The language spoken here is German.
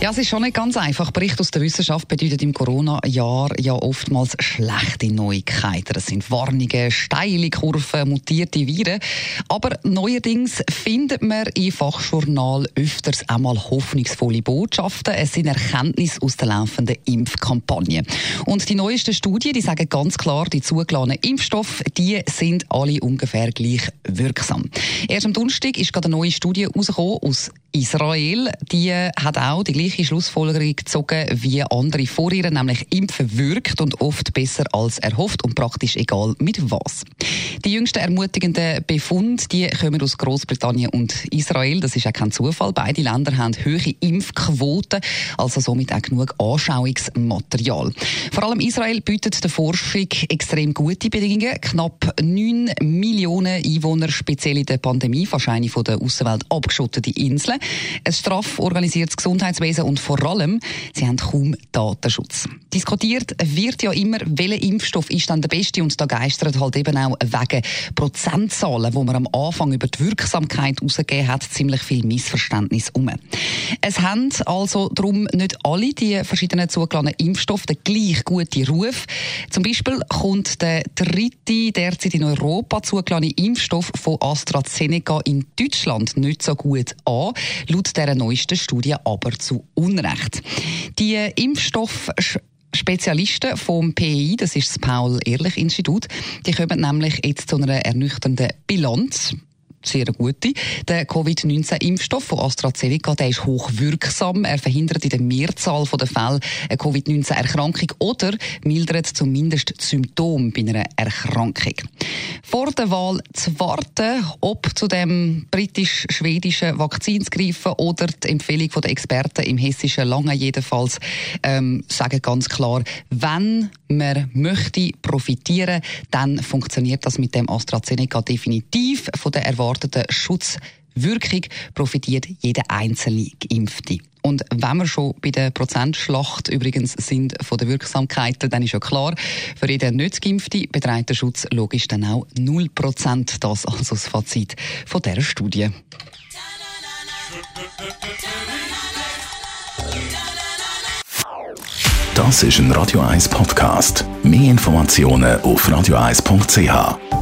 ja, es ist schon nicht ganz einfach. Bericht aus der Wissenschaft bedeutet im Corona-Jahr ja oftmals schlechte Neuigkeiten. Das sind Warnungen, steile Kurven, mutierte Viren. Aber neuerdings findet man im Fachjournal öfters einmal hoffnungsvolle Botschaften. Es sind Erkenntnisse aus der laufenden Impfkampagne. Und die neuesten Studien, die sagen ganz klar, die zugelassenen Impfstoffe, die sind alle ungefähr gleich wirksam. Erst am Donnerstag ist gerade eine neue Studie rausgekommen aus Israel. Die hat auch die gleiche Schlussfolgerung gezogen wie andere vor ihr, nämlich Impfen wirkt und oft besser als erhofft und praktisch egal mit was. Die jüngsten ermutigenden Befunde, die kommen aus Großbritannien und Israel. Das ist auch kein Zufall. Beide Länder haben hohe Impfquoten, also somit auch genug Anschauungsmaterial. Vor allem Israel bietet der Forschung extrem gute Bedingungen. Knapp 9 Millionen Einwohner, speziell in der Pandemie, wahrscheinlich von der Außenwelt abgeschottete Inseln. Ein straff organisiertes Gesundheitswesen und vor allem, sie haben kaum Datenschutz. Diskutiert wird ja immer, welcher Impfstoff ist dann der beste und da geistert halt eben auch wegen Prozentzahlen, wo man am Anfang über die Wirksamkeit herausgegeben hat, ziemlich viel Missverständnis um. Es haben also darum nicht alle die verschiedenen zugelassenen Impfstoffe den gleich guten Ruf. Zum Beispiel kommt der dritte derzeit in Europa zugelassene Impfstoff von AstraZeneca in Deutschland nicht so gut an laut dieser neuesten Studie aber zu Unrecht. Die Impfstoff Spezialisten vom PI, das ist das Paul-Ehrlich-Institut, die kommen nämlich jetzt zu einer ernüchternden Bilanz sehr gute. Der Covid-19-Impfstoff von AstraZeneca der ist hochwirksam. Er verhindert in der Mehrzahl der Fälle eine Covid-19-Erkrankung oder mildert zumindest Symptome bei einer Erkrankung. Vor der Wahl zu warten, ob zu dem britisch-schwedischen Vakzin zu greifen oder die Empfehlung der Experten im hessischen Langen jedenfalls ähm, sagen ganz klar, wenn man möchte profitieren, dann funktioniert das mit dem AstraZeneca definitiv von der Erwartung erwarteten Schutzwirkung profitiert jeder einzelne Geimpfte. Und wenn wir schon bei der Prozentschlacht übrigens sind von der Wirksamkeit, dann ist ja klar, für jeden nicht geimpfte beträgt der Schutz logisch dann auch 0%. Das also das Fazit von dieser Studie. Das ist ein Radio 1 Podcast. Mehr Informationen auf radio1.ch.